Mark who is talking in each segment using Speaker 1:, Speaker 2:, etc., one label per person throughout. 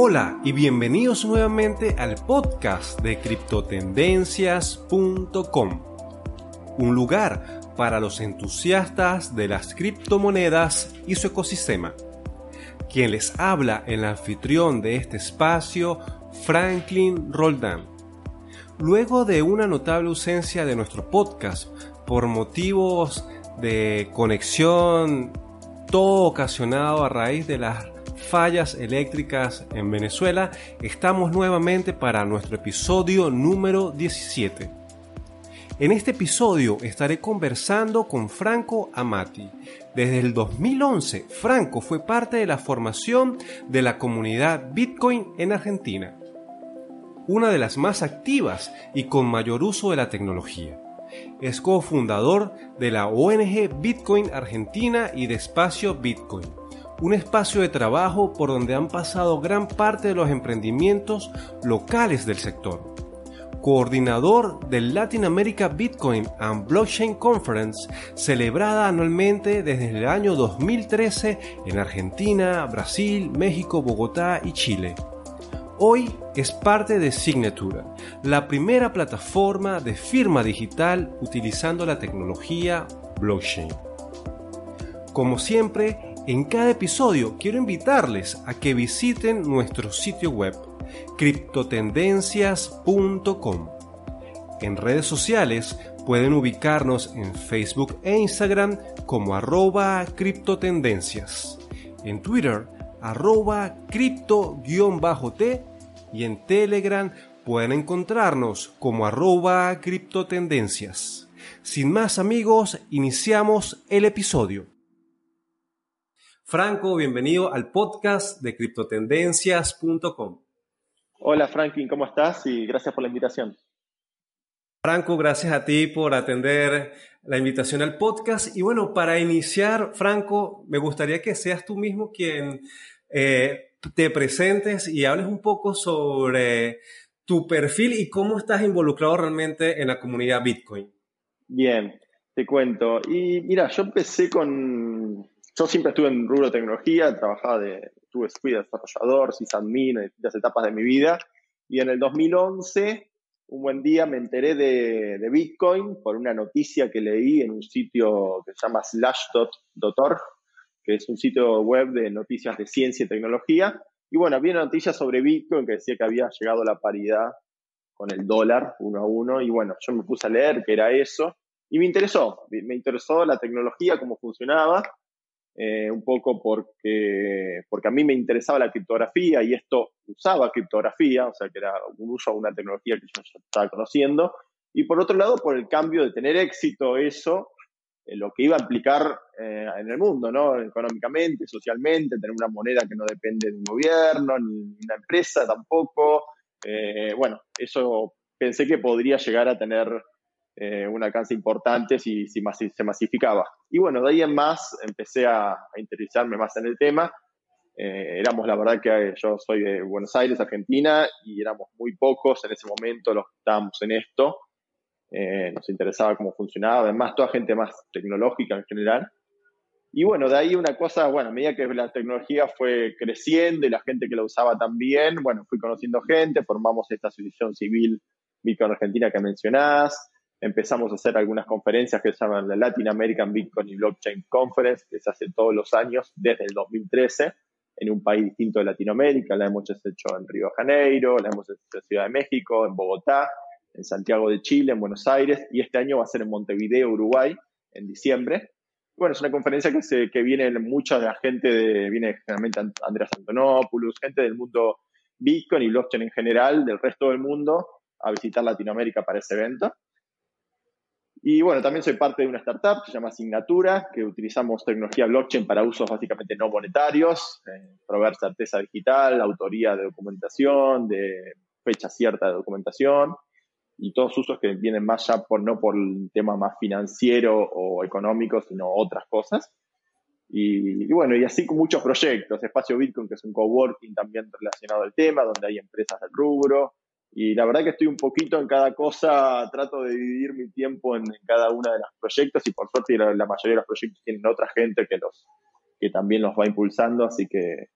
Speaker 1: Hola y bienvenidos nuevamente al podcast de criptotendencias.com, un lugar para los entusiastas de las criptomonedas y su ecosistema. Quien les habla, el anfitrión de este espacio, Franklin Roldán. Luego de una notable ausencia de nuestro podcast por motivos de conexión, todo ocasionado a raíz de las fallas eléctricas en Venezuela, estamos nuevamente para nuestro episodio número 17. En este episodio estaré conversando con Franco Amati. Desde el 2011, Franco fue parte de la formación de la comunidad Bitcoin en Argentina, una de las más activas y con mayor uso de la tecnología. Es cofundador de la ONG Bitcoin Argentina y de Espacio Bitcoin un espacio de trabajo por donde han pasado gran parte de los emprendimientos locales del sector. Coordinador del Latin America Bitcoin and Blockchain Conference, celebrada anualmente desde el año 2013 en Argentina, Brasil, México, Bogotá y Chile. Hoy es parte de Signature, la primera plataforma de firma digital utilizando la tecnología blockchain. Como siempre, en cada episodio quiero invitarles a que visiten nuestro sitio web criptotendencias.com. En redes sociales pueden ubicarnos en Facebook e Instagram como arroba criptotendencias, en Twitter arroba cripto-t y en Telegram pueden encontrarnos como arroba criptotendencias. Sin más amigos, iniciamos el episodio. Franco, bienvenido al podcast de criptotendencias.com.
Speaker 2: Hola Franklin, ¿cómo estás? Y gracias por la invitación.
Speaker 1: Franco, gracias a ti por atender la invitación al podcast. Y bueno, para iniciar, Franco, me gustaría que seas tú mismo quien eh, te presentes y hables un poco sobre tu perfil y cómo estás involucrado realmente en la comunidad Bitcoin.
Speaker 2: Bien, te cuento. Y mira, yo empecé con yo siempre estuve en rubro tecnología, trabajaba de, tuve, fui desarrollador, sysadmin en distintas etapas de mi vida. Y en el 2011, un buen día me enteré de, Bitcoin por una noticia que leí en un sitio que se llama slash.org, que es un sitio web de noticias de ciencia y tecnología. Y bueno, había una noticia sobre Bitcoin que decía que había llegado la paridad con el dólar uno a uno. Y bueno, yo me puse a leer qué era eso. Y me interesó, me interesó la tecnología, cómo funcionaba. Eh, un poco porque, porque a mí me interesaba la criptografía y esto usaba criptografía, o sea que era un uso de una tecnología que yo estaba conociendo. Y por otro lado, por el cambio de tener éxito eso, eh, lo que iba a implicar eh, en el mundo, ¿no? Económicamente, socialmente, tener una moneda que no depende de un gobierno, ni una empresa tampoco. bueno, eso pensé que podría llegar a tener eh, un alcance importante si, si se masificaba. Y bueno, de ahí en más empecé a, interesarme más en el tema. Eh, éramos, la verdad que yo soy de Buenos Aires, Argentina, y éramos muy pocos en ese momento los que estábamos en esto. Eh, nos interesaba cómo funcionaba, además toda gente más tecnológica en general. Y bueno, de ahí una cosa, bueno, a medida que la tecnología fue creciendo y la gente que la usaba también, bueno, fui conociendo gente, formamos esta asociación civil Bitcoin Argentina que mencionás, empezamos a hacer algunas conferencias que se llaman la Latin American Bitcoin y Blockchain Conference, que se hace todos los años desde el 2013 en un país distinto de Latinoamérica. La hemos hecho en Río de Janeiro, la hemos hecho en Ciudad de México, en Bogotá, en Santiago de Chile, en Buenos Aires, y este año va a ser en Montevideo, Uruguay, en diciembre. Bueno, es una conferencia que, se, que viene mucha de la gente, de, viene generalmente Andreas Antonopoulos, gente del mundo Bitcoin y blockchain en general, del resto del mundo, a visitar Latinoamérica para ese evento. Y bueno, también soy parte de una startup que se llama Signatura, que utilizamos tecnología blockchain para usos básicamente no monetarios, eh, proveer certeza digital, autoría de documentación, de fecha cierta de documentación y todos usos que vienen más ya por no por el tema más financiero o económico, sino otras cosas. Y, y, bueno, y así con muchos proyectos. Espacio Bitcoin, que es un coworking también relacionado al tema, donde hay empresas del rubro, Y la verdad que estoy un poquito en cada cosa, trato de dividir mi tiempo en, cada uno de los proyectos y por suerte la, mayoría de los proyectos tienen otra gente que, los, que también los va impulsando, así que,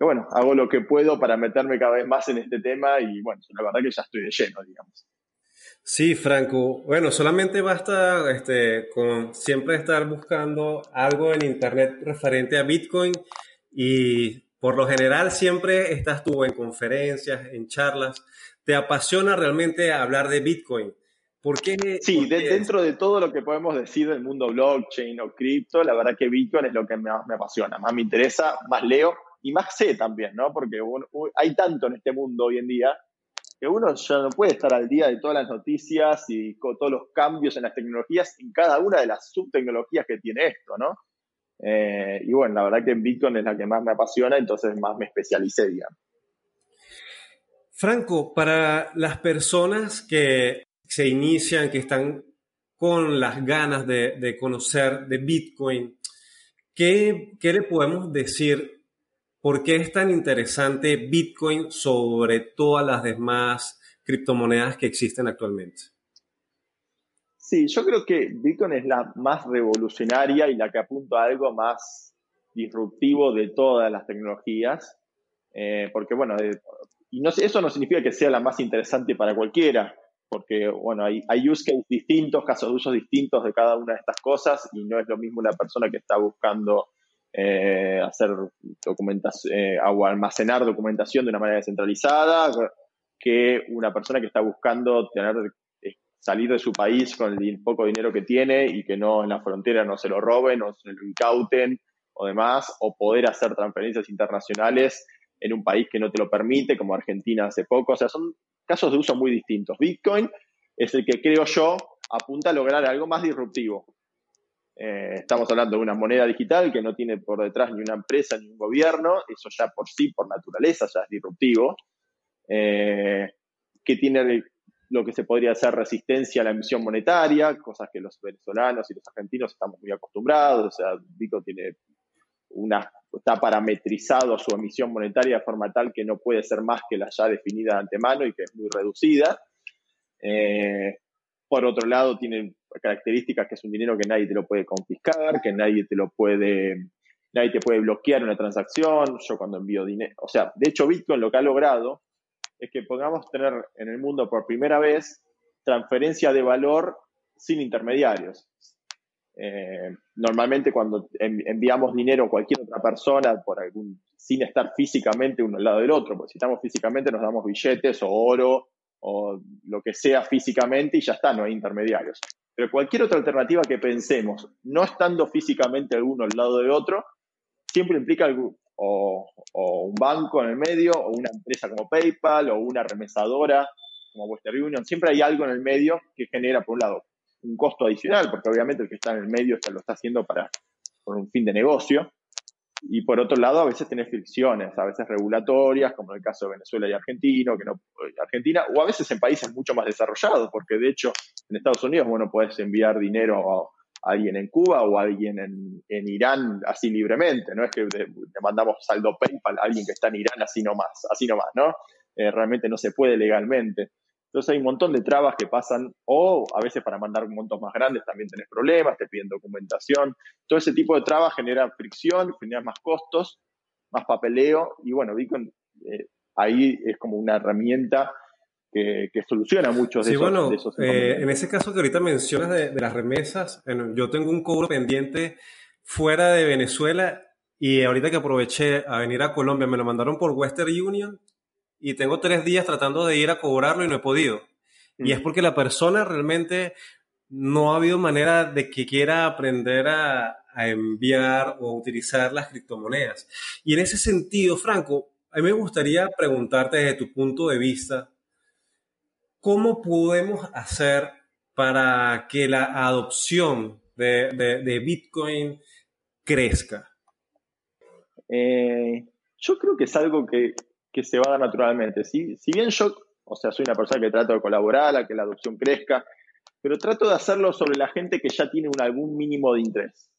Speaker 2: bueno, hago lo que puedo para meterme cada vez más en este tema y bueno, la verdad que ya estoy de lleno, digamos.
Speaker 1: Sí, Franco. Bueno, solamente basta este, con siempre estar buscando algo en Internet referente a Bitcoin y por lo general siempre estás tú en conferencias, en charlas. ¿Te apasiona realmente hablar de Bitcoin? ¿Por qué?
Speaker 2: Sí, dentro de todo lo que podemos decir del mundo blockchain o cripto, la verdad que Bitcoin es lo que me, me apasiona. Más me interesa, más leo y más sé también, ¿no? Porque hay tanto en este mundo hoy en día que uno ya no puede estar al día de todas las noticias y con todos los cambios en las tecnologías en cada una de las subtecnologías que tiene esto, ¿no? Eh, y bueno, la verdad que en Bitcoin es la que más me apasiona, entonces más me especialicé, digamos.
Speaker 1: Franco, para las personas que se inician, que están con las ganas de, conocer de Bitcoin, ¿qué, ¿qué le podemos decir ¿Por qué es tan interesante Bitcoin sobre todas las demás criptomonedas que existen actualmente?
Speaker 2: Sí, yo creo que Bitcoin es la más revolucionaria y la que apunta a algo más disruptivo de todas las tecnologías. Eh, porque, bueno, y no, eso no significa que sea la más interesante para cualquiera, porque, bueno, hay, use cases distintos, casos de usos distintos de cada una de estas cosas, y no es lo mismo una persona que está buscando eh, hacer documentación eh, o almacenar documentación de una manera descentralizada que una persona que está buscando tener eh, salir de su país con el poco dinero que tiene y que no en la frontera no se lo roben o se lo incauten o demás, o poder hacer transferencias internacionales en un país que no te lo permite, como Argentina hace poco. O sea, son casos de uso muy distintos. Bitcoin es el que creo yo apunta a lograr algo más disruptivo. Eh, estamos hablando de una moneda digital que no tiene por detrás ni una empresa ni un gobierno, eso ya por sí, por naturaleza, ya es disruptivo, eh, que tiene lo que se podría hacer resistencia a la emisión monetaria, cosas que los venezolanos y los argentinos estamos muy acostumbrados, o sea, Bitcoin tiene una, está parametrizado su emisión monetaria de forma tal que no puede ser más que la ya definida de antemano y que es muy reducida. Eh, por otro lado, tiene características que es un dinero que nadie te lo puede confiscar, que nadie te lo puede, nadie te puede bloquear una transacción. Yo cuando envío dinero, o sea, de hecho Bitcoin lo que ha logrado es que podamos tener en el mundo por primera vez transferencia de valor sin intermediarios. Eh, normalmente cuando enviamos dinero a cualquier otra persona por algún, sin estar físicamente uno al lado del otro, porque si estamos físicamente nos damos billetes o oro o lo que sea físicamente y ya está, no hay intermediarios. Pero cualquier otra alternativa que pensemos, no estando físicamente uno al lado de otro, siempre implica o, un banco en el medio, o una empresa como PayPal, o una remesadora como Western Union. Siempre hay algo en el medio que genera, por un lado, un costo adicional, porque obviamente el que está en el medio lo está haciendo para, por un fin de negocio, y por otro lado, a veces tenés fricciones, a veces regulatorias, como en el caso de Venezuela y Argentina, que no, Argentina, o a veces en países mucho más desarrollados, porque de hecho en Estados Unidos, bueno, puedes enviar dinero a, alguien en Cuba o a alguien en, en, Irán así libremente, no es que le, mandamos saldo PayPal a alguien que está en Irán así nomás, así nomás, ¿no? Eh, realmente no se puede legalmente. Entonces hay un montón de trabas que pasan, o a veces para mandar montos más grandes también tenés problemas, te piden documentación. Todo ese tipo de trabas genera fricción, genera más costos, más papeleo, y bueno, Bitcoin eh, ahí es como una herramienta que, soluciona muchos de,
Speaker 1: sí,
Speaker 2: esos,
Speaker 1: bueno, eh, en ese caso que ahorita mencionas de, las remesas, yo tengo un cobro pendiente fuera de Venezuela y ahorita que aproveché a venir a Colombia, me lo mandaron por Western Union y tengo tres días tratando de ir a cobrarlo y no he podido. Y es porque la persona realmente no ha habido manera de que quiera aprender a, enviar o utilizar las criptomonedas. Y en ese sentido, Franco, a mí me gustaría preguntarte desde tu punto de vista, ¿cómo podemos hacer para que la adopción de, Bitcoin crezca?
Speaker 2: Eh, yo creo que es algo que que se va a dar naturalmente. Si, si bien yo, o sea, soy una persona que trato de colaborar a que la adopción crezca, pero trato de hacerlo sobre la gente que ya tiene un, algún mínimo de interés.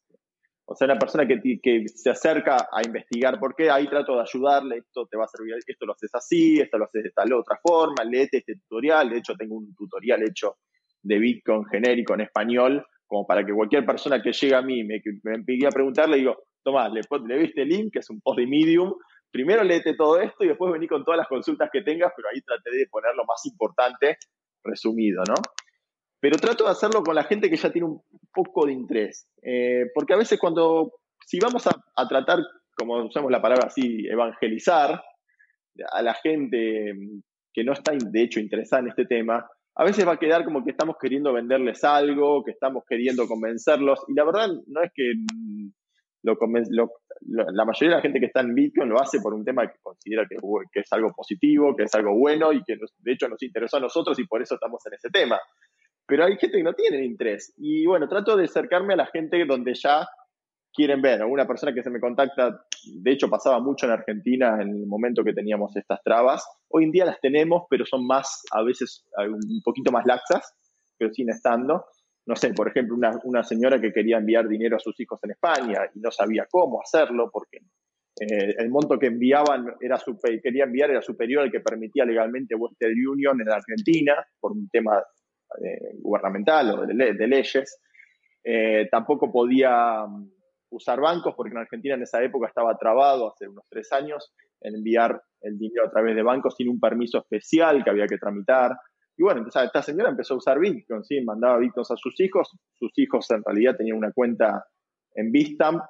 Speaker 2: O sea, una persona que, que, se acerca a investigar por qué, ahí trato de ayudarle, esto te va a servir, esto lo haces así, esto lo haces de tal otra forma, léete este tutorial, de hecho tengo un tutorial hecho de Bitcoin genérico en español, como para que cualquier persona que llegue a mí me, me a preguntarle, digo, Tomás, le, le viste el link, que es un post de Medium, primero léete todo esto y después vení con todas las consultas que tengas, pero ahí traté de poner lo más importante resumido, ¿no? Pero trato de hacerlo con la gente que ya tiene un poco de interés, eh, porque a veces cuando, si vamos a, tratar, como usamos la palabra así, evangelizar a la gente que no está de hecho interesada en este tema, a veces va a quedar como que estamos queriendo venderles algo, que estamos queriendo convencerlos, y la verdad no es que lo, la mayoría de la gente que está en Bitcoin lo hace por un tema que considera que, que, es algo positivo, que es algo bueno y que de hecho nos interesó a nosotros y por eso estamos en ese tema. Pero hay gente que no tiene interés. Y bueno, trato de acercarme a la gente donde ya quieren ver. Una persona que se me contacta, de hecho pasaba mucho en Argentina en el momento que teníamos estas trabas. Hoy en día las tenemos, pero son más, a veces un poquito más laxas, pero siguen estando no sé, por ejemplo, una, señora que quería enviar dinero a sus hijos en España y no sabía cómo hacerlo porque eh, el monto que enviaban era quería enviar era superior al que permitía legalmente Western Union en Argentina por un tema eh, gubernamental o de, leyes. Eh, tampoco podía mm, usar bancos porque en Argentina en esa época estaba trabado hace unos tres años en enviar el dinero a través de bancos sin un permiso especial que había que tramitar. Y bueno, esta señora empezó a usar Bitcoin, ¿sí? mandaba Bitcoins a sus hijos. Sus hijos en realidad tenían una cuenta en Bitstamp,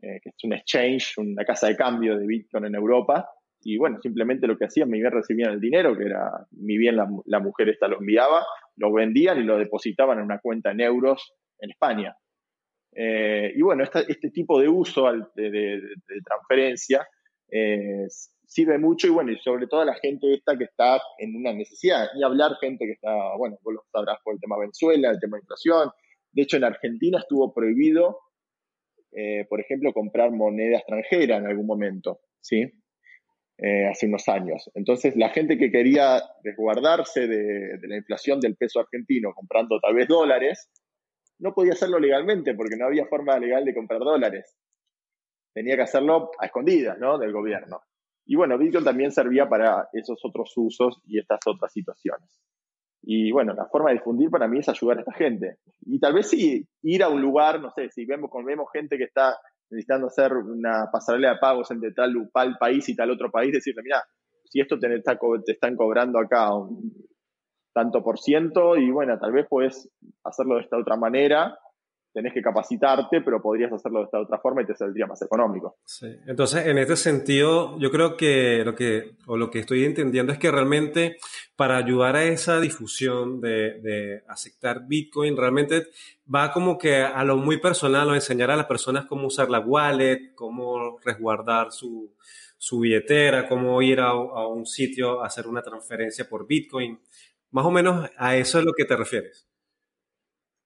Speaker 2: eh, que es un exchange, una casa de cambio de Bitcoin en Europa. Y bueno, simplemente lo que hacían, mi bien recibían el dinero, que era, mi bien la, mujer esta lo enviaba, lo vendían y lo depositaban en una cuenta en euros en España. Eh, y bueno, este tipo de uso de transferencia eh, sirve mucho y bueno, y sobre todo a la gente esta que está en una necesidad, y hablar gente que está, bueno, vos lo sabrás por el tema Venezuela, el tema de inflación. De hecho, en Argentina estuvo prohibido, eh, por ejemplo, comprar moneda extranjera en algún momento, ¿sí? Eh, hace unos años. Entonces, la gente que quería resguardarse de, de la inflación del peso argentino comprando tal vez dólares, no podía hacerlo legalmente porque no había forma legal de comprar dólares tenía que hacerlo a escondidas, ¿no? Del gobierno. Y bueno, Bitcoin también servía para esos otros usos y estas otras situaciones. Y bueno, la forma de difundir para mí es ayudar a esta gente. Y tal vez sí, ir a un lugar, no sé, si vemos, vemos gente que está necesitando hacer una pasarela de pagos entre tal, tal país y tal otro país, decirle, mira, si esto te, te están cobrando acá un tanto por ciento y bueno, tal vez puedes hacerlo de esta otra manera tenés que capacitarte, pero podrías hacerlo de esta otra forma y te saldría más económico.
Speaker 1: Sí. Entonces, en este sentido, yo creo que lo que, o lo que estoy entendiendo es que realmente para ayudar a esa difusión de, de aceptar Bitcoin, realmente va como que a lo muy personal, o enseñar a las personas cómo usar la wallet, cómo resguardar su, su billetera, cómo ir a, a un sitio a hacer una transferencia por Bitcoin. Más o menos a eso es lo que te refieres.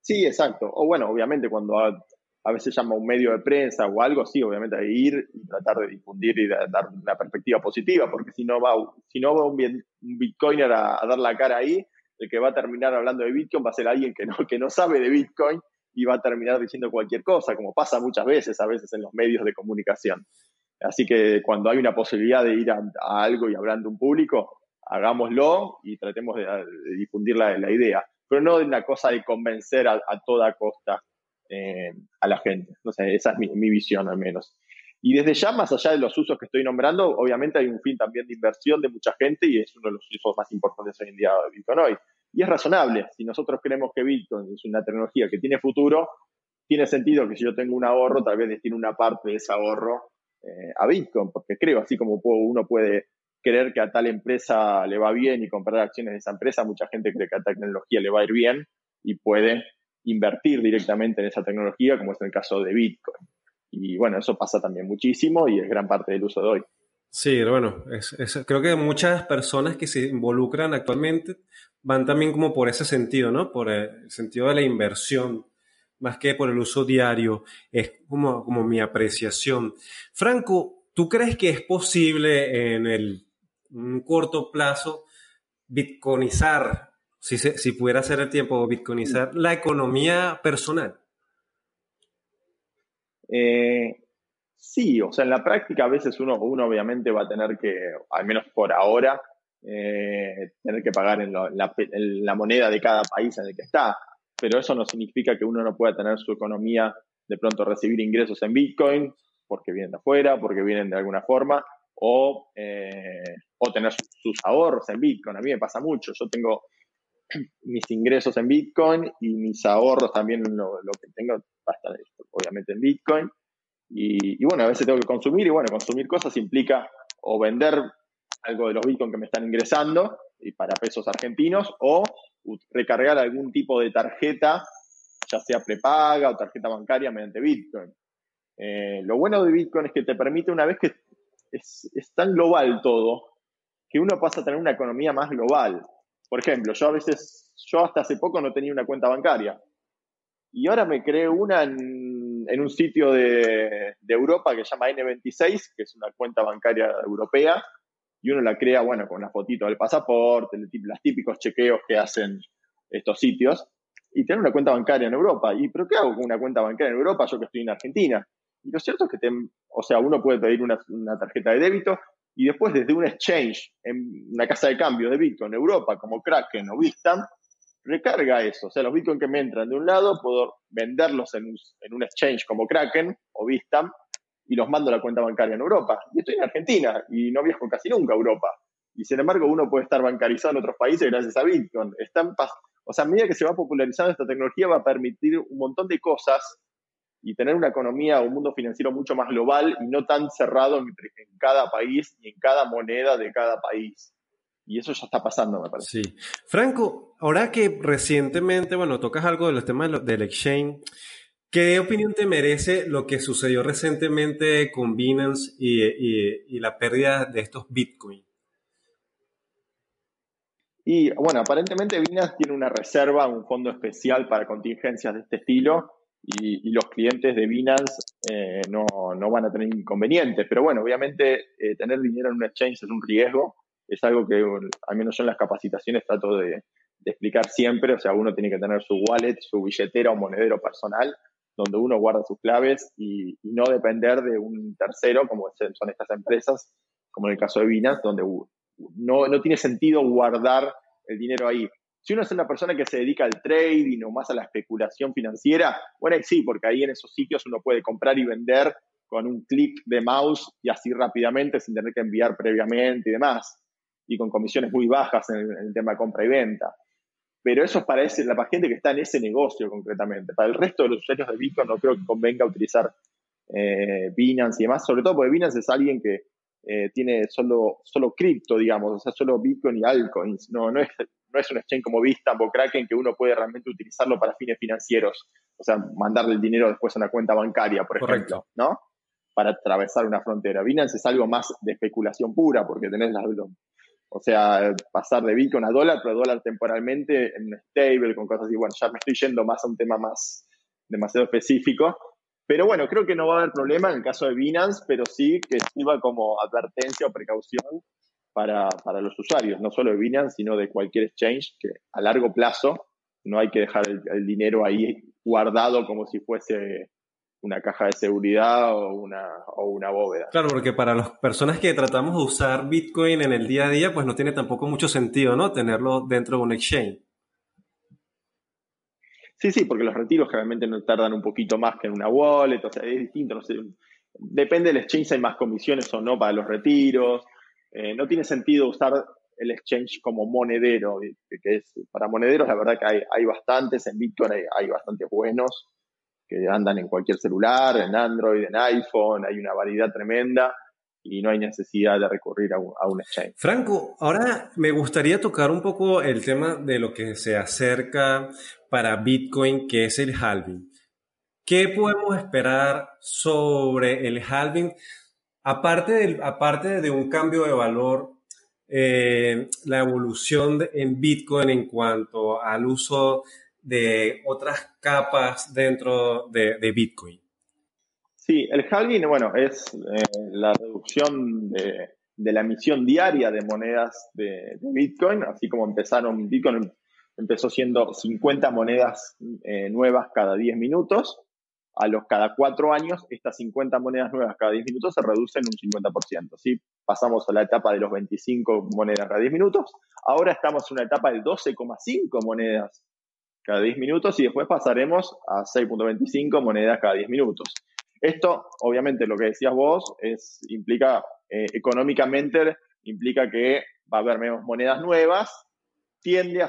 Speaker 2: Sí, exacto. O bueno, obviamente cuando a, veces llama un medio de prensa o algo, sí, obviamente hay que ir y tratar de difundir y dar una perspectiva positiva, porque si no va, si no va un, bitcoiner a, dar la cara ahí, el que va a terminar hablando de Bitcoin va a ser alguien que no, que no sabe de Bitcoin y va a terminar diciendo cualquier cosa, como pasa muchas veces, a veces en los medios de comunicación. Así que cuando hay una posibilidad de ir a, algo y hablando un público, hagámoslo y tratemos de, difundir la, la idea pero no de una cosa de convencer a, toda costa eh, a la gente. No sé, esa es mi, visión al menos. Y desde ya, más allá de los usos que estoy nombrando, obviamente hay un fin también de inversión de mucha gente y es uno de los usos más importantes hoy en día de Bitcoin hoy. Y es razonable. Si nosotros creemos que Bitcoin es una tecnología que tiene futuro, tiene sentido que si yo tengo un ahorro, tal vez destine una parte de ese ahorro eh, a Bitcoin, porque creo, así como uno puede creer que a tal empresa le va bien y comprar acciones de esa empresa, mucha gente cree que a tecnología le va a ir bien y puede invertir directamente en esa tecnología, como es el caso de Bitcoin. Y bueno, eso pasa también muchísimo y es gran parte del uso de hoy.
Speaker 1: Sí, bueno, creo que muchas personas que se involucran actualmente van también como por ese sentido, ¿no? Por el sentido de la inversión, más que por el uso diario. Es como, como mi apreciación. Franco, ¿tú crees que es posible en el un corto plazo bitcoinizar, si, si pudiera ser el tiempo, bitcoinizar la economía personal?
Speaker 2: Eh, sí, o sea, en la práctica a veces uno, uno obviamente va a tener que, al menos por ahora, eh, tener que pagar en, la, moneda de cada país en el que está. Pero eso no significa que uno no pueda tener su economía, de pronto recibir ingresos en Bitcoin, porque vienen de afuera, porque vienen de alguna forma, o, eh, o tener sus ahorros en Bitcoin. A mí me pasa mucho. Yo tengo mis ingresos en Bitcoin y mis ahorros también, lo, que tengo, bastante, obviamente en Bitcoin. Y, y, bueno, a veces tengo que consumir y bueno, consumir cosas implica o vender algo de los Bitcoin que me están ingresando y para pesos argentinos o recargar algún tipo de tarjeta, ya sea prepaga o tarjeta bancaria mediante Bitcoin. Eh, lo bueno de Bitcoin es que te permite una vez que es, tan global todo, que uno pasa a tener una economía más global. Por ejemplo, yo a veces, yo hasta hace poco no tenía una cuenta bancaria. Y ahora me creé una en, un sitio de, Europa que se llama N26, que es una cuenta bancaria europea, y uno la crea, bueno, con una fotito del pasaporte, los típicos chequeos que hacen estos sitios, y tener una cuenta bancaria en Europa. ¿Y pero qué hago con una cuenta bancaria en Europa yo que estoy en Argentina? Y lo cierto es que, te, o sea, uno puede pedir una, una, tarjeta de débito y después desde un exchange en una casa de cambio de Bitcoin en Europa, como Kraken o Bitstamp, recarga eso. O sea, los Bitcoin que me entran de un lado, puedo venderlos en un, en un exchange como Kraken o Bitstamp y los mando a la cuenta bancaria en Europa. Y estoy en Argentina y no viajo casi nunca a Europa. Y sin embargo, uno puede estar bancarizado en otros países gracias a Bitcoin. Están o sea, a medida que se va popularizando esta tecnología, va a permitir un montón de cosas y tener una economía o un mundo financiero mucho más global y no tan cerrado en, en cada país y en cada moneda de cada país. Y eso ya está pasando, me parece.
Speaker 1: Sí. Franco, ahora que recientemente, bueno, tocas algo de los temas del exchange, ¿Qué opinión te merece lo que sucedió recientemente con Binance y, la pérdida de estos Bitcoin?
Speaker 2: Y bueno, aparentemente Binance tiene una reserva, un fondo especial para contingencias de este estilo y, los clientes de Binance eh, no, van a tener inconvenientes. Pero bueno, obviamente eh, tener dinero en un exchange es un riesgo, es algo que al menos yo en las capacitaciones trato de, de explicar siempre, o sea, uno tiene que tener su wallet, su billetera o monedero personal donde uno guarda sus claves y, no depender de un tercero, como son estas empresas, como en el caso de Binance, donde no, no tiene sentido guardar el dinero ahí. Si uno es una persona que se dedica al trading o más a la especulación financiera, bueno, sí, porque ahí en esos sitios uno puede comprar y vender con un clic de mouse y así rápidamente sin tener que enviar previamente y demás, y con comisiones muy bajas en el, tema de compra y venta. Pero eso es para la gente que está en ese negocio concretamente. Para el resto de los usuarios de Bitcoin no creo que convenga utilizar eh, Binance y demás, sobre todo porque Binance es alguien que eh, tiene solo, solo cripto, digamos, o sea, solo Bitcoin y altcoins. No, no, es, no es un exchange como Bitstamp o Kraken que uno puede realmente utilizarlo para fines financieros. O sea, mandarle el dinero después a una cuenta bancaria, por ejemplo, ¿no? Para atravesar una frontera. Binance es algo más de especulación pura porque tenés las, o sea, pasar de Bitcoin a dólar, pero dólar temporalmente en stable, con cosas así. Bueno, ya me estoy yendo más a un tema más demasiado específico. Pero bueno, creo que no va a haber problema en el caso de Binance, pero sí que sirva como advertencia o precaución para, para los usuarios, no solo de Binance, sino de cualquier exchange, que a largo plazo no hay que dejar el dinero ahí guardado como si fuese una caja de seguridad o una, o una bóveda.
Speaker 1: Claro, porque para las personas que tratamos de usar Bitcoin en el día a día, pues no tiene tampoco mucho sentido, ¿no? Tenerlo dentro de un exchange.
Speaker 2: Sí, sí, porque los retiros generalmente no tardan un poquito más que en una wallet, o sea, es distinto, no sé. Depende del exchange, hay más comisiones o no para los retiros. Eh, no tiene sentido usar el exchange como monedero, que es, para monederos la verdad que hay, hay bastantes, en Bitcoin hay, hay bastantes buenos que andan en cualquier celular, en Android, en iPhone, hay una variedad tremenda y no hay necesidad de recurrir a un, exchange.
Speaker 1: Franco, ahora me gustaría tocar un poco el tema de lo que se acerca para Bitcoin, que es el halving. ¿Qué podemos esperar sobre el halving? Aparte de, aparte de un cambio de valor, eh, la evolución en Bitcoin en cuanto al uso de otras capas dentro de, Bitcoin?
Speaker 2: Sí, el halving, bueno, es eh, la reducción de, la emisión diaria de monedas de, Bitcoin, así como empezaron, Bitcoin empezó siendo 50 monedas eh, nuevas cada 10 minutos, a los cada cuatro años, estas 50 monedas nuevas cada 10 minutos se reducen un 50%. ¿sí? Pasamos a la etapa de los 25 monedas cada 10 minutos. Ahora estamos en una etapa de 12,5 monedas cada 10 minutos y después pasaremos a 6.25 monedas cada 10 minutos. Esto, obviamente, lo que decías vos, es, implica eh, económicamente, implica que va a haber menos monedas nuevas, tiende a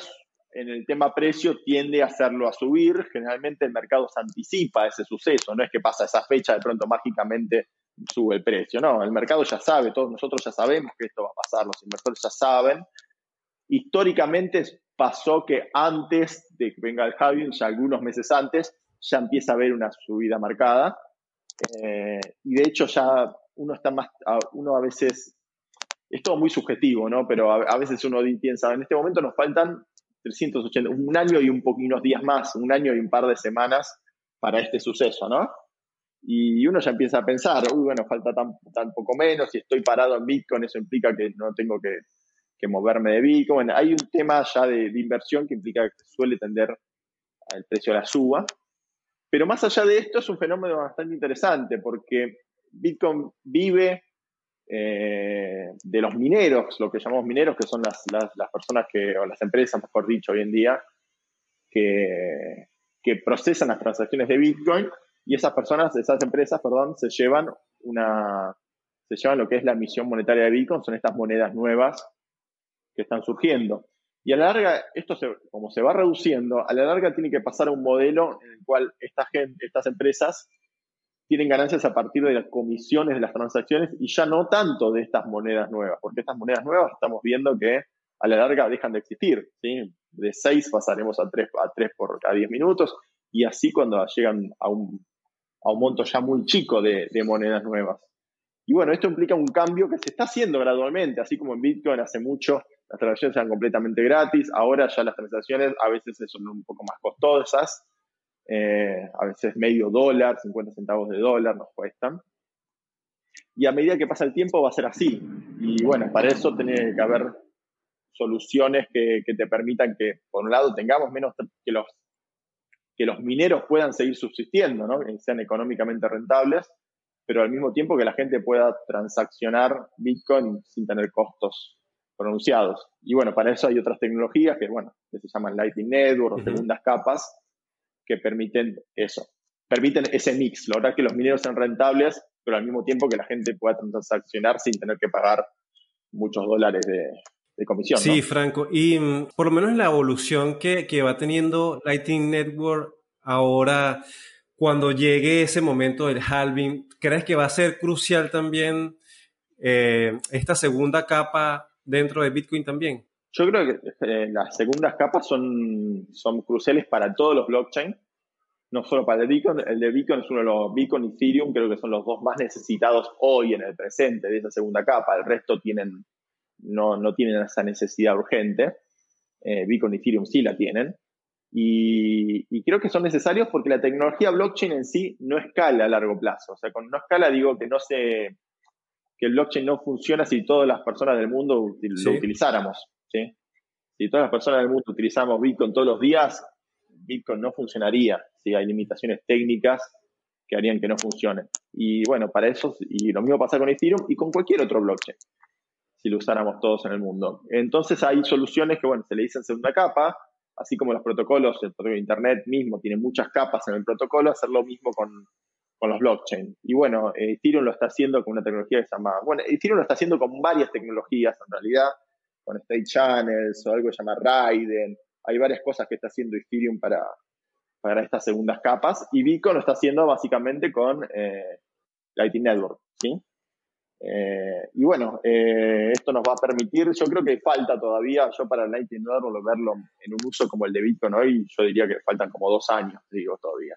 Speaker 2: en el tema precio tiende a hacerlo a subir. Generalmente el mercado se anticipa ese suceso, no es que pasa esa fecha de pronto mágicamente sube el precio, no, el mercado ya sabe, todos nosotros ya sabemos que esto va a pasar, los inversores ya saben. Históricamente pasó que antes de que venga el halving, ya algunos meses antes, ya empieza a haber una subida marcada. Eh, y de hecho ya uno está más, uno a veces, es todo muy subjetivo, ¿no? Pero a veces uno piensa, en este momento nos faltan 380, un año y un unos días más, un año y un par de semanas para este suceso, ¿no? Y uno ya empieza a pensar, uy, bueno, falta tan, tan poco menos, si estoy parado en Bitcoin, eso implica que no tengo que, moverme de Bitcoin. hay un tema ya de, de, inversión que implica que suele tender al precio a la suba. Pero más allá de esto, es un fenómeno bastante interesante porque Bitcoin vive eh, de los mineros, lo que llamamos mineros, que son las, personas que, o las empresas, mejor dicho, hoy en día, que, que procesan las transacciones de Bitcoin y esas personas, esas empresas, perdón, se llevan una, se llevan lo que es la emisión monetaria de Bitcoin, son estas monedas nuevas que están surgiendo. Y a la larga, esto se, como se va reduciendo, a la larga tiene que pasar a un modelo en el cual esta gente, estas empresas tienen ganancias a partir de las comisiones de las transacciones y ya no tanto de estas monedas nuevas, porque estas monedas nuevas estamos viendo que a la larga dejan de existir. ¿sí? De 6 pasaremos a 3, a 3 por cada 10 minutos y así cuando llegan a un, a un monto ya muy chico de monedas nuevas. Y bueno, esto implica un cambio que se está haciendo gradualmente, así como en Bitcoin hace mucho las transacciones eran completamente gratis, ahora ya las transacciones a veces son un poco más costosas, eh, a veces medio dólar, 50 centavos de dólar nos cuestan. Y a medida que pasa el tiempo va a ser así. Y bueno, para eso tiene que haber soluciones que, te permitan que, por un lado, tengamos menos que los, que los mineros puedan seguir subsistiendo, ¿no? que sean económicamente rentables, pero al mismo tiempo que la gente pueda transaccionar Bitcoin sin tener costos pronunciados. Y bueno, para eso hay otras tecnologías que, bueno, que se llaman Lightning Network o segundas capas, que permiten eso, permiten ese mix, lograr que los mineros sean rentables, pero al mismo tiempo que la gente pueda transaccionar sin tener que pagar muchos dólares de, comisión.
Speaker 1: Sí, Franco, y mm, por lo menos la evolución que, va teniendo Lightning Network ahora, cuando llegue ese momento del halving, ¿crees que va a ser crucial también eh, esta segunda capa dentro de Bitcoin también?
Speaker 2: Yo creo que eh, las segundas capas son, son cruciales para todos los blockchains, no solo para el de Bitcoin. El de Bitcoin es uno de los, Bitcoin y Ethereum creo que son los dos más necesitados hoy en el presente de esa segunda capa. El resto tienen, no, no tienen esa necesidad urgente. Eh, Bitcoin y Ethereum sí la tienen. Y, y, creo que son necesarios porque la tecnología blockchain en sí no escala a largo plazo. O sea, con no escala digo que no se que el blockchain no funciona si todas las personas del mundo lo utilizáramos. Si todas las personas del mundo utilizamos Bitcoin todos los días, Bitcoin no funcionaría. si Hay limitaciones técnicas que harían que no funcione. Y bueno, para eso, y lo mismo pasa con Ethereum y con cualquier otro blockchain, si lo usáramos todos en el mundo. Entonces hay soluciones que, bueno, se le dicen segunda capa, así como los protocolos, el protocolo Internet mismo tiene muchas capas en el protocolo, hacer lo mismo con, con los blockchain. Y bueno, Ethereum lo está haciendo con una tecnología que se llama, bueno, Ethereum lo está haciendo con varias tecnologías en realidad, con State Channels o algo que se llama Raiden. Hay varias cosas que está haciendo Ethereum para, para estas segundas capas y Bitcoin lo está haciendo básicamente con eh, Lightning Network, ¿sí? Eh, y bueno, eh, esto nos va a permitir, yo creo que falta todavía, yo para Lightning Network verlo en un uso como el de Bitcoin hoy, yo diría que faltan como dos años, digo todavía.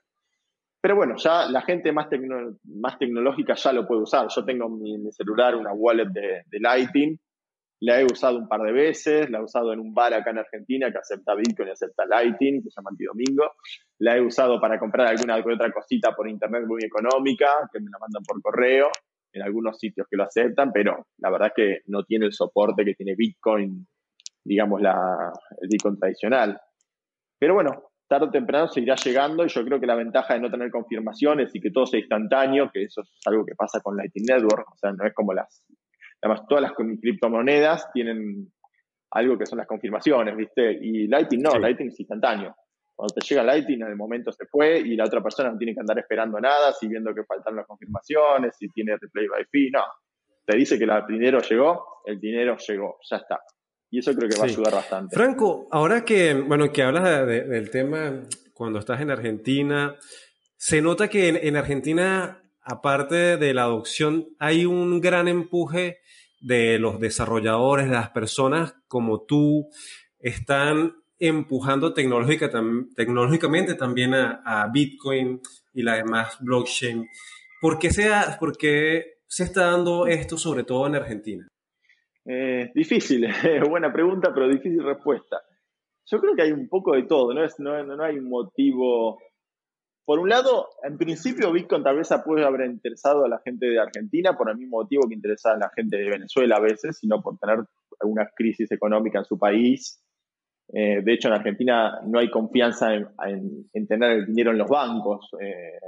Speaker 2: Pero bueno, ya la gente más, tecnológica ya lo puede usar. Yo tengo en mi, celular una wallet de, de Lightning la he usado un par de veces, la he usado en un bar acá en Argentina que acepta Bitcoin y acepta Lightning, que se llama Antidomingo. La he usado para comprar alguna otra cosita por internet muy económica, que me la mandan por correo, en algunos sitios que lo aceptan, pero la verdad es que no tiene el soporte que tiene Bitcoin, digamos, la, el Bitcoin tradicional. Pero bueno, tarde o temprano seguirá llegando y yo creo que la ventaja de no tener confirmaciones y que todo sea instantáneo, que eso es algo que pasa con Lightning Network, o sea, no es como las, además todas las criptomonedas tienen algo que son las confirmaciones, ¿viste? Y Lightning no, Lightning es instantáneo. Cuando te llega Lightning, en el momento se fue y la otra persona no tiene que andar esperando nada, si viendo que faltan las confirmaciones, si tiene replay by fee, no. Te dice que el dinero llegó, el dinero llegó, ya está. Y eso creo que va a ayudar bastante.
Speaker 1: Franco, ahora que, bueno, que hablas del tema cuando estás en Argentina, se nota que en, Argentina, aparte de la adopción, hay un gran empuje de los desarrolladores, de las personas como tú, están empujando tecnológica, tecnológicamente también a, Bitcoin y la demás blockchain. ¿Por qué, sea, ¿Por qué se está dando esto sobre todo en Argentina?
Speaker 2: Eh, difícil, buena pregunta, pero difícil respuesta. Yo creo que hay un poco de todo, no, es, no, no hay un motivo. Por un lado, en principio Bitcoin tal vez puede haber interesado a la gente de Argentina por el mismo motivo que interesaba a la gente de Venezuela a veces, sino por tener alguna crisis económica en su país. Eh, de hecho, en Argentina no hay confianza en, tener el dinero en los bancos. Eh,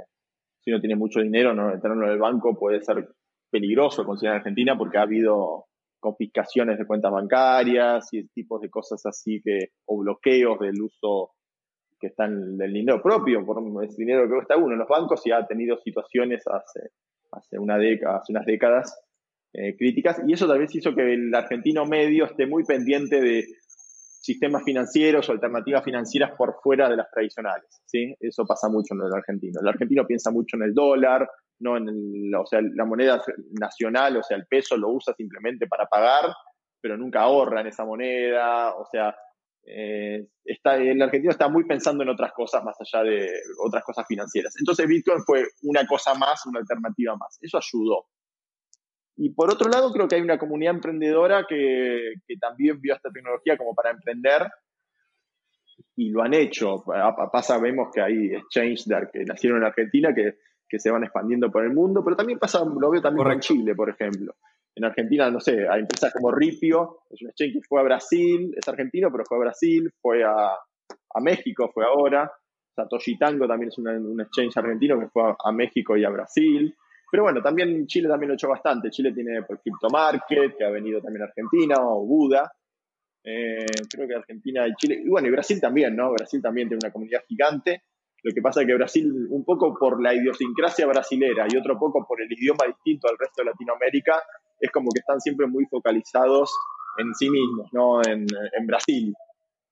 Speaker 2: si uno tiene mucho dinero, no, tenerlo en el banco puede ser peligroso, considerar Argentina, porque ha habido confiscaciones de cuentas bancarias y tipos de cosas así que, o bloqueos del uso que están del dinero propio, por el dinero que cuesta uno. En los bancos ya ha tenido situaciones hace, hace, una década, hace unas décadas eh, críticas y eso tal vez hizo que el argentino medio esté muy pendiente de sistemas financieros o alternativas financieras por fuera de las tradicionales. ¿sí? Eso pasa mucho en el argentino. El argentino piensa mucho en el dólar, no en el, o sea, la moneda nacional, o sea, el peso lo usa simplemente para pagar, pero nunca ahorra en esa moneda, o sea, eh, está, el argentino está muy pensando en otras cosas más allá de otras cosas financieras. Entonces Bitcoin fue una cosa más, una alternativa más. Eso ayudó. Y por otro lado, creo que hay una comunidad emprendedora que, que también vio esta tecnología como para emprender y lo han hecho. Pasa, vemos que hay exchanges que nacieron en Argentina que que se van expandiendo por el mundo, pero también pasa, lo veo también en Chile, por ejemplo. En Argentina, no sé, hay empresas como Ripio, es un exchange que fue a Brasil, es argentino, pero fue a Brasil, fue a, México, fue ahora. Satoshi Tango también es un exchange argentino que fue a, México y a Brasil. Pero bueno, también Chile también lo ha hecho bastante. Chile tiene por Crypto Market, que ha venido también a Argentina, o Buda. Eh, creo que Argentina y Chile, y bueno, y Brasil también, ¿no? Brasil también tiene una comunidad gigante. Lo que pasa es que Brasil, un poco por la idiosincrasia brasilera y otro poco por el idioma distinto al resto de Latinoamérica, es como que están siempre muy focalizados en sí mismos, ¿no? En, Brasil.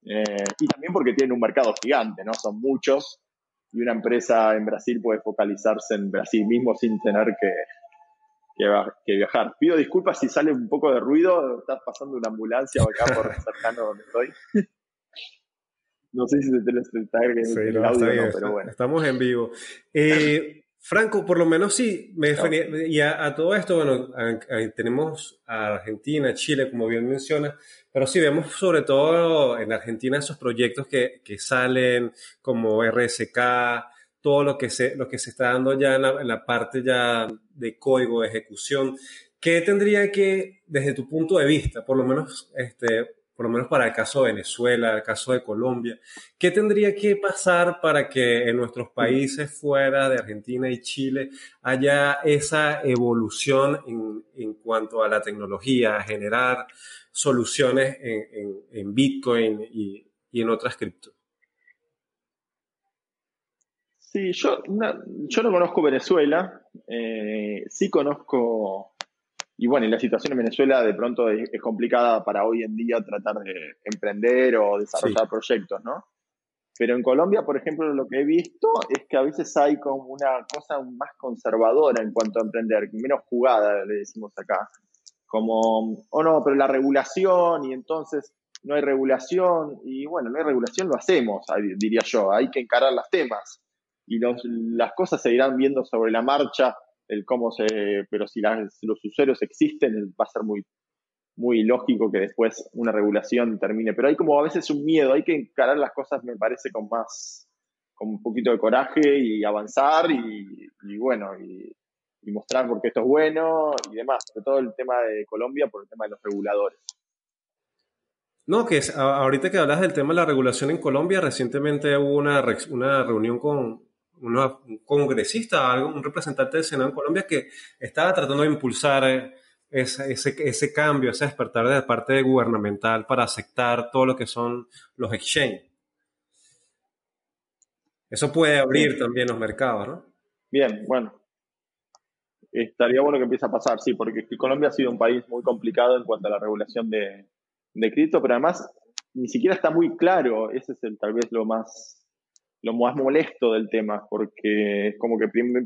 Speaker 2: Eh, y también porque tienen un mercado gigante, ¿no? Son muchos y una empresa en Brasil puede focalizarse en Brasil mismo sin tener que, que, viajar. Pido disculpas si sale un poco de ruido, estás pasando una ambulancia acá por cercano donde estoy. No sé si se te está sí, no, audio, pero bueno.
Speaker 1: Estamos en vivo. Eh, Franco, por lo menos sí, me y a, todo esto, bueno, tenemos a Argentina, Chile, como bien mencionas, pero sí vemos sobre todo en Argentina esos proyectos que, que salen como RSK, todo lo que se, lo que se está dando ya en la, en la parte ya de código de ejecución. ¿Qué tendría que, desde tu punto de vista, por lo menos este, por lo menos para el caso de Venezuela, el caso de Colombia, ¿qué tendría que pasar para que en nuestros países fuera de Argentina y Chile haya esa evolución en, cuanto a la tecnología, a generar soluciones en, Bitcoin y, en otras criptos?
Speaker 2: Sí, yo, no conozco Venezuela, eh, sí conozco y bueno, y la situación en Venezuela de pronto es, complicada para hoy en día tratar de emprender o desarrollar proyectos, ¿no? Pero en Colombia, por ejemplo, lo que he visto es que a veces hay como una cosa más conservadora en cuanto a emprender, menos jugada, le decimos acá. Como, oh no, pero la regulación y entonces no hay regulación y bueno, no hay regulación, lo hacemos, diría yo, hay que encarar los temas y las cosas se irán viendo sobre la marcha el cómo se, pero si los usuarios existen, va a ser muy, muy lógico que después una regulación termine. Pero hay como a veces un miedo, hay que encarar las cosas, me parece, con más, con un poquito de coraje y avanzar y, bueno, y, mostrar por qué esto es bueno y demás. Sobre todo el tema de Colombia por el tema de los reguladores.
Speaker 1: No, que ahorita que hablas del tema de la regulación en Colombia, recientemente hubo una, una reunión con un congresista, un representante del Senado en Colombia que estaba tratando de impulsar eh, ese, ese, cambio, ese despertar de la parte gubernamental para aceptar todo lo que son los exchanges. Eso puede abrir también los mercados, ¿no?
Speaker 2: Bien, bueno. Estaría bueno que empiece a pasar, sí, porque Colombia ha sido un país muy complicado en cuanto a la regulación de, de cripto, pero además ni siquiera está muy claro, ese es el, tal vez lo más lo más molesto del tema, porque es como que primero,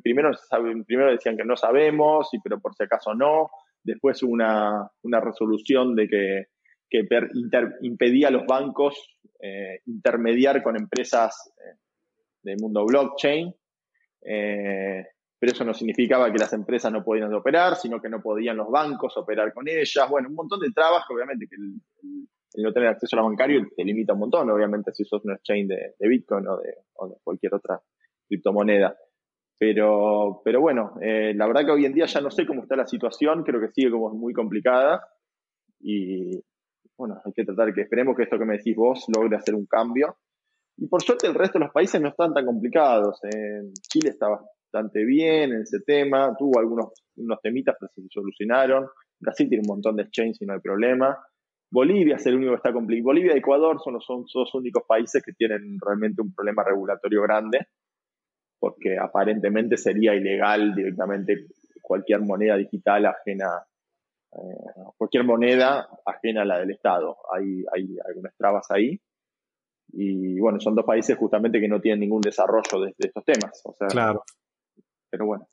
Speaker 2: primero decían que no sabemos, y, pero por si acaso no, después hubo una, una resolución de que, que impedía a los bancos eh, intermediar con empresas eh, del mundo blockchain, eh, pero eso no significaba que las empresas no podían operar, sino que no podían los bancos operar con ellas. Bueno, un montón de trabas que obviamente que el, no tener acceso a la bancario te limita un montón, obviamente si sos un exchange de, de Bitcoin o de, cualquier otra criptomoneda. Pero, pero bueno, eh, la verdad que hoy en día ya no sé cómo está la situación, creo que sigue como muy complicada y bueno, hay que tratar que esperemos que esto que me decís vos logre hacer un cambio. Y por suerte el resto de los países no están tan complicados. Chile está bastante bien en ese tema, tuvo algunos unos temitas, pero se solucionaron. Brasil tiene un montón de exchanges y no hay problema. Bolivia es el único que está complicado. Bolivia y Ecuador son los, son dos únicos países que tienen realmente un problema regulatorio grande, porque aparentemente sería ilegal directamente cualquier moneda digital ajena, eh, cualquier moneda ajena a la del Estado. Hay, hay algunas trabas ahí. Y bueno, son dos países justamente que no tienen ningún desarrollo de, de estos temas. O sea,
Speaker 1: claro
Speaker 2: pero bueno,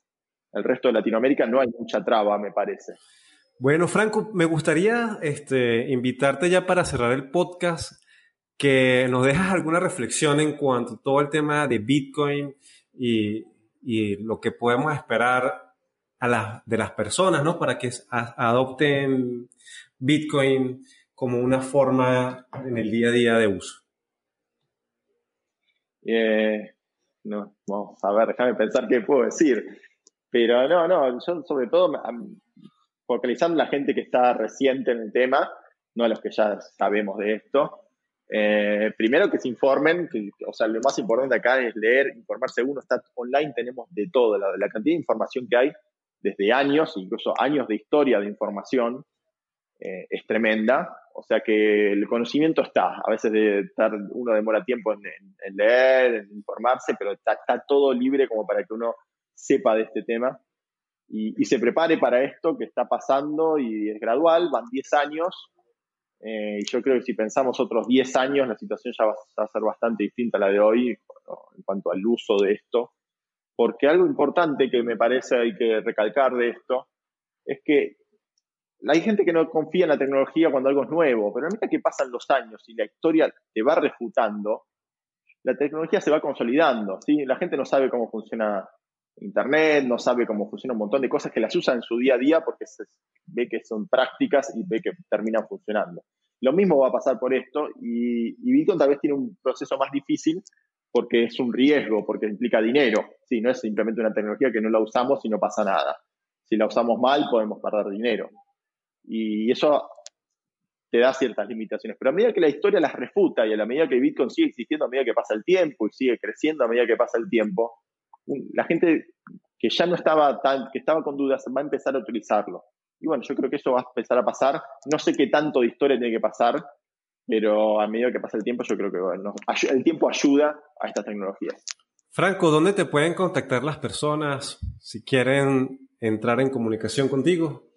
Speaker 2: el resto de Latinoamérica no hay mucha traba, me parece.
Speaker 1: Bueno, Franco, me gustaría este, invitarte ya para cerrar el podcast, que nos dejas alguna reflexión en cuanto a todo el tema de Bitcoin y, lo que podemos esperar a de las personas, ¿no? Para que adopten Bitcoin como una forma en el día a día de uso.
Speaker 2: Eh, no, vamos a ver, déjame pensar qué puedo decir. Pero no, no, yo sobre todo focalizando la gente que está reciente en el tema, no a los que ya sabemos de esto. Eh, primero que se informen, o sea, lo más importante acá es leer, informarse uno, está online, tenemos de todo, la, cantidad de información que hay desde años, incluso años de historia de información, eh, es tremenda. O sea que el conocimiento está. A veces uno demora tiempo en, leer, en informarse, pero está, todo libre como para que uno sepa de este tema y, se prepare para esto que está pasando y es gradual, van 10 años. Eh, y yo creo que si pensamos otros 10 años, la situación ya va, a ser bastante distinta a la de hoy en cuanto al uso de esto. Porque algo importante que me parece hay que recalcar de esto es que hay gente que no confía en la tecnología cuando algo es nuevo, pero a medida que pasan los años y la historia te va refutando, la tecnología se va consolidando. ¿sí? La gente no sabe cómo funciona Internet, no sabe cómo funciona un montón de cosas que las usa en su día a día porque ve que son prácticas y ve que terminan funcionando. Lo mismo va a pasar por esto y, y Bitcoin tal vez tiene un proceso más difícil porque es un riesgo, porque implica dinero. Sí, no es simplemente una tecnología que no la usamos y no pasa nada. Si la usamos mal, podemos perder dinero. Y eso te da ciertas limitaciones. Pero a medida que la historia las refuta y a la medida que Bitcoin sigue existiendo, a medida que pasa el tiempo y sigue creciendo a medida que pasa el tiempo, la gente que ya no estaba tan, que estaba con dudas, va a empezar a utilizarlo. Y bueno, yo creo que eso va a empezar a pasar. No sé qué tanto de historia tiene que pasar, pero a medida que pasa el tiempo, yo creo que bueno, el tiempo ayuda a estas tecnologías.
Speaker 1: Franco, ¿dónde te pueden contactar las personas si quieren entrar en comunicación contigo?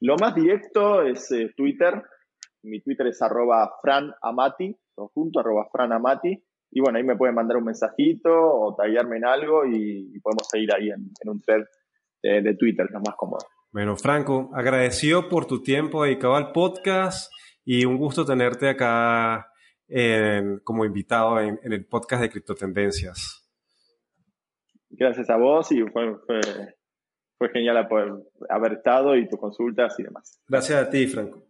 Speaker 2: Lo más directo es eh, Twitter. Mi Twitter es arroba franamati, junto arroba franamati. Y bueno, ahí me pueden mandar un mensajito o tallarme en algo y, podemos seguir ahí en, un thread de, Twitter, lo más cómodo.
Speaker 1: Bueno, Franco, agradecido por tu tiempo dedicado al podcast y un gusto tenerte acá como invitado en, el podcast de Criptotendencias.
Speaker 2: Gracias a vos y fue fue genial haber estado y tus consultas y demás.
Speaker 1: Gracias a ti, Franco.